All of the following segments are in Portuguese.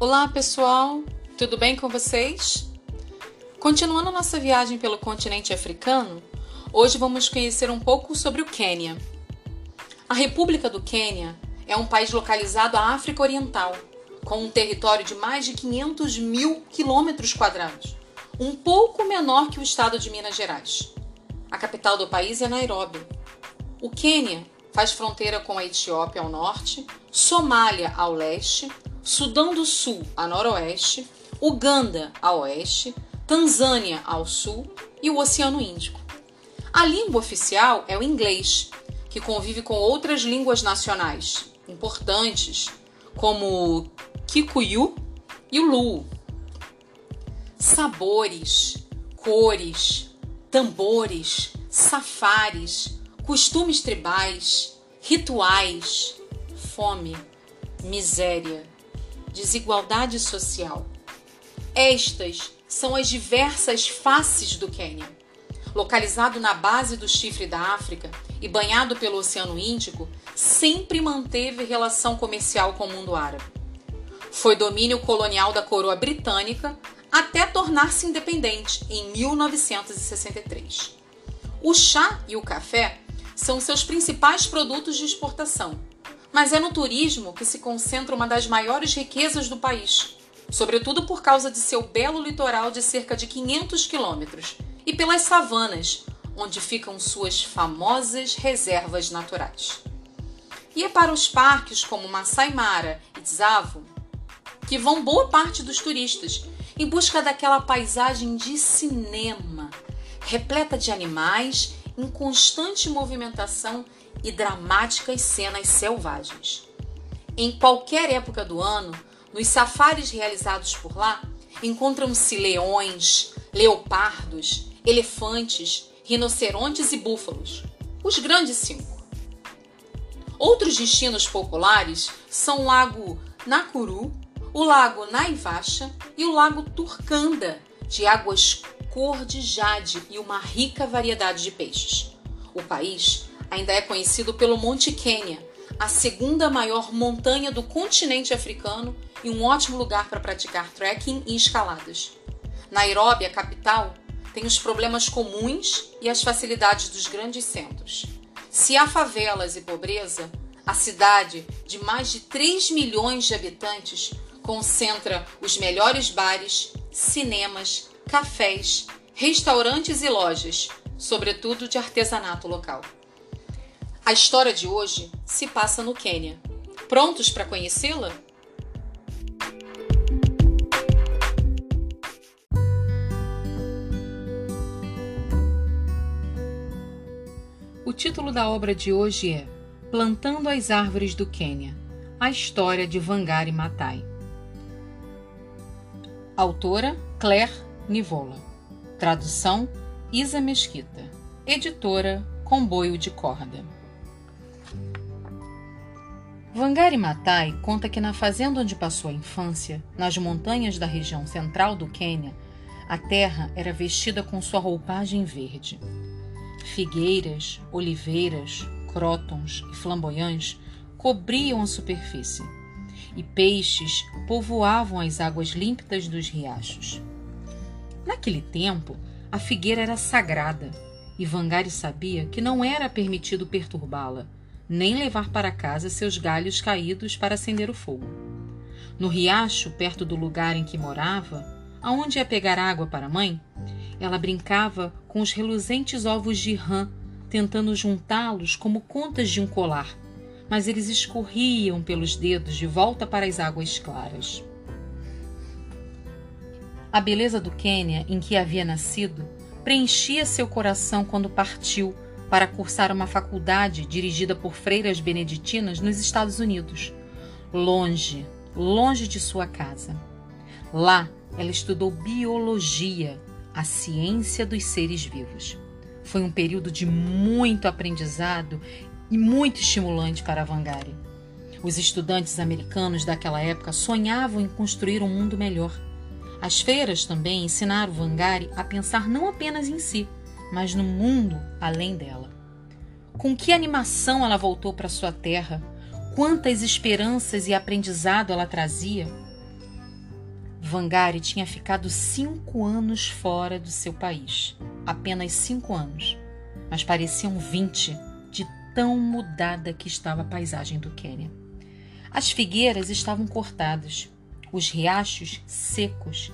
Olá, pessoal. Tudo bem com vocês? Continuando nossa viagem pelo continente africano, hoje vamos conhecer um pouco sobre o Quênia. A República do Quênia é um país localizado à África Oriental, com um território de mais de 500 mil quilômetros quadrados, um pouco menor que o estado de Minas Gerais. A capital do país é Nairobi. O Quênia faz fronteira com a Etiópia ao norte, Somália ao leste, Sudão do Sul a noroeste, Uganda a oeste, Tanzânia ao sul e o Oceano Índico. A língua oficial é o inglês, que convive com outras línguas nacionais importantes, como o Kikuyu e o Lu. Sabores, cores, tambores, safares, costumes tribais, rituais, fome, miséria desigualdade social. Estas são as diversas faces do Quênia. Localizado na base do chifre da África e banhado pelo Oceano Índico, sempre manteve relação comercial com o mundo árabe. Foi domínio colonial da coroa britânica até tornar-se independente em 1963. O chá e o café são seus principais produtos de exportação mas é no turismo que se concentra uma das maiores riquezas do país, sobretudo por causa de seu belo litoral de cerca de 500 quilômetros e pelas savanas, onde ficam suas famosas reservas naturais. E é para os parques como Masai Mara e Tsavo que vão boa parte dos turistas em busca daquela paisagem de cinema, repleta de animais em constante movimentação e dramáticas cenas selvagens. Em qualquer época do ano, nos safaris realizados por lá, encontram-se leões, leopardos, elefantes, rinocerontes e búfalos, os grandes cinco. Outros destinos populares são o Lago Nakuru, o Lago Naivasha e o Lago Turkanda, de águas cor de jade e uma rica variedade de peixes. O país ainda é conhecido pelo Monte Quênia, a segunda maior montanha do continente africano e um ótimo lugar para praticar trekking e escaladas. Nairobi, a capital, tem os problemas comuns e as facilidades dos grandes centros. Se há favelas e pobreza, a cidade, de mais de 3 milhões de habitantes, concentra os melhores bares, cinemas, cafés, restaurantes e lojas, sobretudo de artesanato local. A história de hoje se passa no Quênia. Prontos para conhecê-la? O título da obra de hoje é Plantando as Árvores do Quênia A História de Vangari Maathai. Autora Claire Nivola. Tradução Isa Mesquita. Editora Comboio de Corda. Vangari Maathai conta que na fazenda onde passou a infância, nas montanhas da região central do Quênia, a terra era vestida com sua roupagem verde. Figueiras, oliveiras, crótons e flamboyãs cobriam a superfície, e peixes povoavam as águas límpidas dos riachos. Naquele tempo, a figueira era sagrada, e Vangari sabia que não era permitido perturbá-la nem levar para casa seus galhos caídos para acender o fogo. No riacho, perto do lugar em que morava, aonde ia pegar água para a mãe, ela brincava com os reluzentes ovos de rã, tentando juntá-los como contas de um colar, mas eles escorriam pelos dedos de volta para as águas claras. A beleza do Quênia, em que havia nascido, preenchia seu coração quando partiu para cursar uma faculdade dirigida por freiras beneditinas nos Estados Unidos, longe, longe de sua casa. Lá, ela estudou biologia, a ciência dos seres vivos. Foi um período de muito aprendizado e muito estimulante para Vangari. Os estudantes americanos daquela época sonhavam em construir um mundo melhor. As feiras também ensinaram Vangari a pensar não apenas em si, mas no mundo além dela. Com que animação ela voltou para sua terra, quantas esperanças e aprendizado ela trazia. Vangari tinha ficado cinco anos fora do seu país. Apenas cinco anos. Mas pareciam vinte de tão mudada que estava a paisagem do Quênia. As figueiras estavam cortadas, os riachos secos,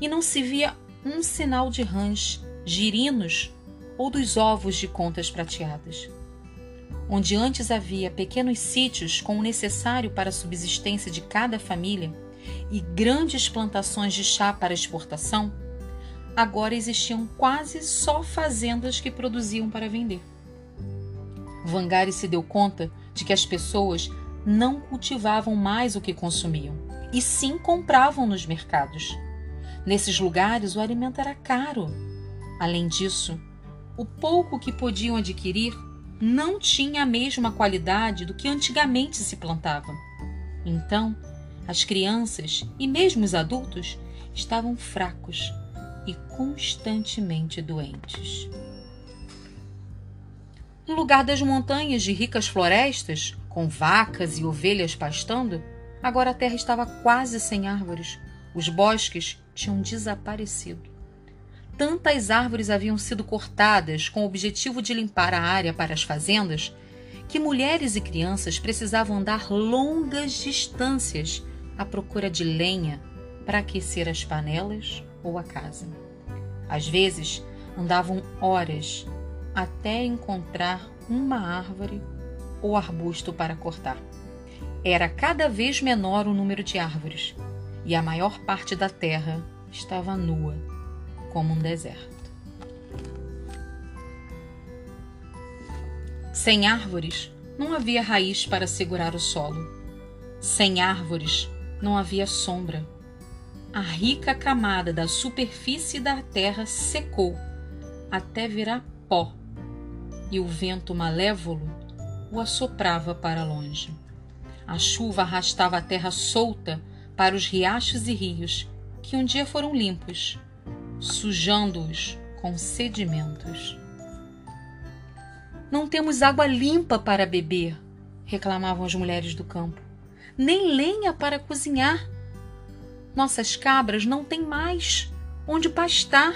e não se via um sinal de rãs, girinos ou dos ovos de contas prateadas. Onde antes havia pequenos sítios com o necessário para a subsistência de cada família e grandes plantações de chá para exportação, agora existiam quase só fazendas que produziam para vender. Vangari se deu conta de que as pessoas não cultivavam mais o que consumiam, e sim compravam nos mercados. Nesses lugares o alimento era caro. Além disso, o pouco que podiam adquirir não tinha a mesma qualidade do que antigamente se plantava. Então, as crianças e mesmo os adultos estavam fracos e constantemente doentes. No lugar das montanhas de ricas florestas, com vacas e ovelhas pastando, agora a terra estava quase sem árvores. Os bosques tinham desaparecido. Tantas árvores haviam sido cortadas com o objetivo de limpar a área para as fazendas que mulheres e crianças precisavam andar longas distâncias à procura de lenha para aquecer as panelas ou a casa. Às vezes, andavam horas até encontrar uma árvore ou arbusto para cortar. Era cada vez menor o número de árvores e a maior parte da terra estava nua como um deserto. Sem árvores, não havia raiz para segurar o solo. Sem árvores, não havia sombra. A rica camada da superfície da terra secou até virar pó, e o vento malévolo o assoprava para longe. A chuva arrastava a terra solta para os riachos e rios, que um dia foram limpos sujando-os com sedimentos. Não temos água limpa para beber, reclamavam as mulheres do campo, nem lenha para cozinhar. Nossas cabras não têm mais onde pastar,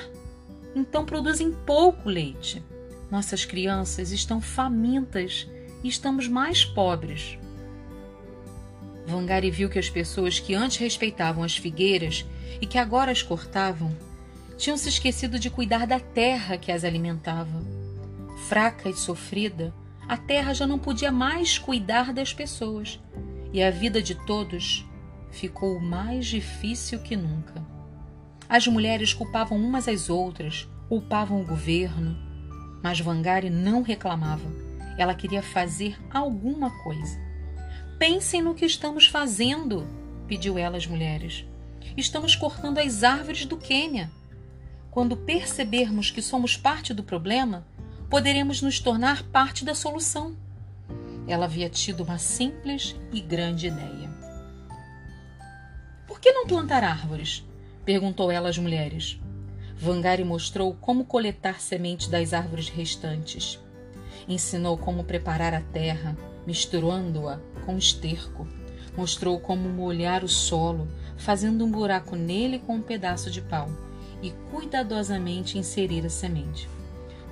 então produzem pouco leite. Nossas crianças estão famintas e estamos mais pobres. Vangari viu que as pessoas que antes respeitavam as figueiras e que agora as cortavam tinham se esquecido de cuidar da terra que as alimentava. Fraca e sofrida, a terra já não podia mais cuidar das pessoas e a vida de todos ficou mais difícil que nunca. As mulheres culpavam umas às outras, culpavam o governo, mas Vangari não reclamava. Ela queria fazer alguma coisa. Pensem no que estamos fazendo, pediu ela às mulheres. Estamos cortando as árvores do Quênia. Quando percebermos que somos parte do problema, poderemos nos tornar parte da solução. Ela havia tido uma simples e grande ideia. Por que não plantar árvores? perguntou ela às mulheres. Vangari mostrou como coletar sementes das árvores restantes. Ensinou como preparar a terra, misturando-a com esterco. Mostrou como molhar o solo, fazendo um buraco nele com um pedaço de pau e cuidadosamente inserir a semente.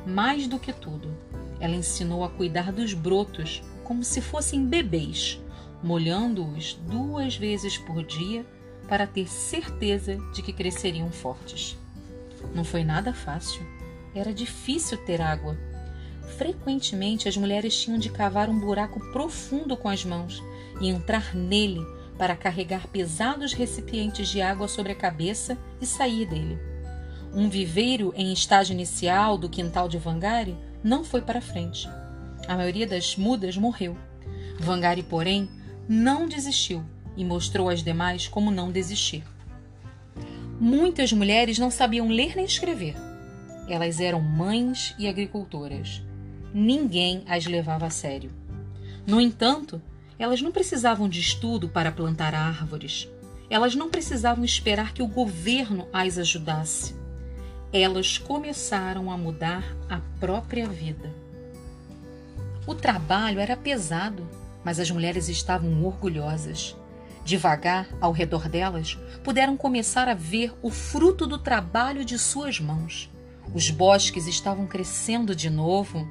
Mais do que tudo, ela ensinou a cuidar dos brotos como se fossem bebês, molhando-os duas vezes por dia para ter certeza de que cresceriam fortes. Não foi nada fácil. Era difícil ter água. Frequentemente as mulheres tinham de cavar um buraco profundo com as mãos e entrar nele para carregar pesados recipientes de água sobre a cabeça e sair dele. Um viveiro em estágio inicial do quintal de Vangari não foi para frente. A maioria das mudas morreu. Vangari, porém, não desistiu e mostrou às demais como não desistir. Muitas mulheres não sabiam ler nem escrever. Elas eram mães e agricultoras. Ninguém as levava a sério. No entanto, elas não precisavam de estudo para plantar árvores. Elas não precisavam esperar que o governo as ajudasse elas começaram a mudar a própria vida. O trabalho era pesado, mas as mulheres estavam orgulhosas. Devagar, ao redor delas, puderam começar a ver o fruto do trabalho de suas mãos. Os bosques estavam crescendo de novo.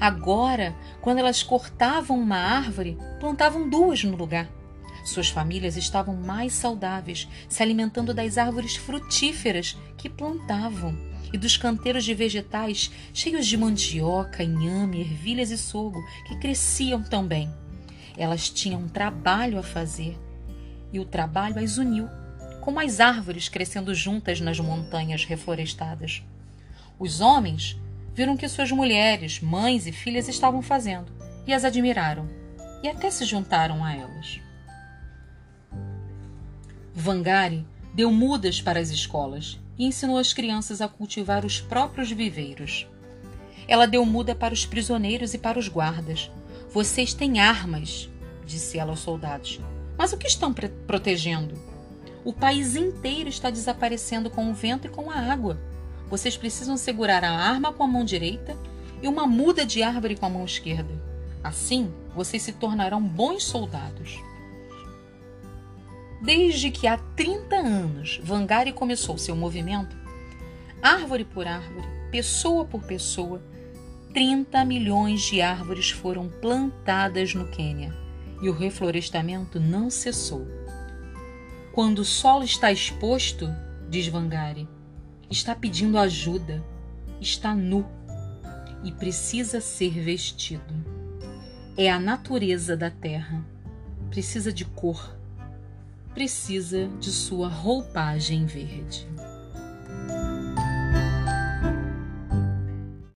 Agora, quando elas cortavam uma árvore, plantavam duas no lugar. Suas famílias estavam mais saudáveis, se alimentando das árvores frutíferas que plantavam e dos canteiros de vegetais cheios de mandioca, inhame, ervilhas e sorgo que cresciam também. Elas tinham um trabalho a fazer e o trabalho as uniu, como as árvores crescendo juntas nas montanhas reflorestadas. Os homens viram que suas mulheres, mães e filhas estavam fazendo e as admiraram e até se juntaram a elas. Vangari deu mudas para as escolas e ensinou as crianças a cultivar os próprios viveiros. Ela deu muda para os prisioneiros e para os guardas. Vocês têm armas, disse ela aos soldados. Mas o que estão protegendo? O país inteiro está desaparecendo com o vento e com a água. Vocês precisam segurar a arma com a mão direita e uma muda de árvore com a mão esquerda. Assim, vocês se tornarão bons soldados. Desde que há 30 anos Vangari começou seu movimento, árvore por árvore, pessoa por pessoa, 30 milhões de árvores foram plantadas no Quênia e o reflorestamento não cessou. Quando o solo está exposto, diz Vangari, está pedindo ajuda, está nu e precisa ser vestido. É a natureza da terra. Precisa de cor, precisa de sua roupagem verde.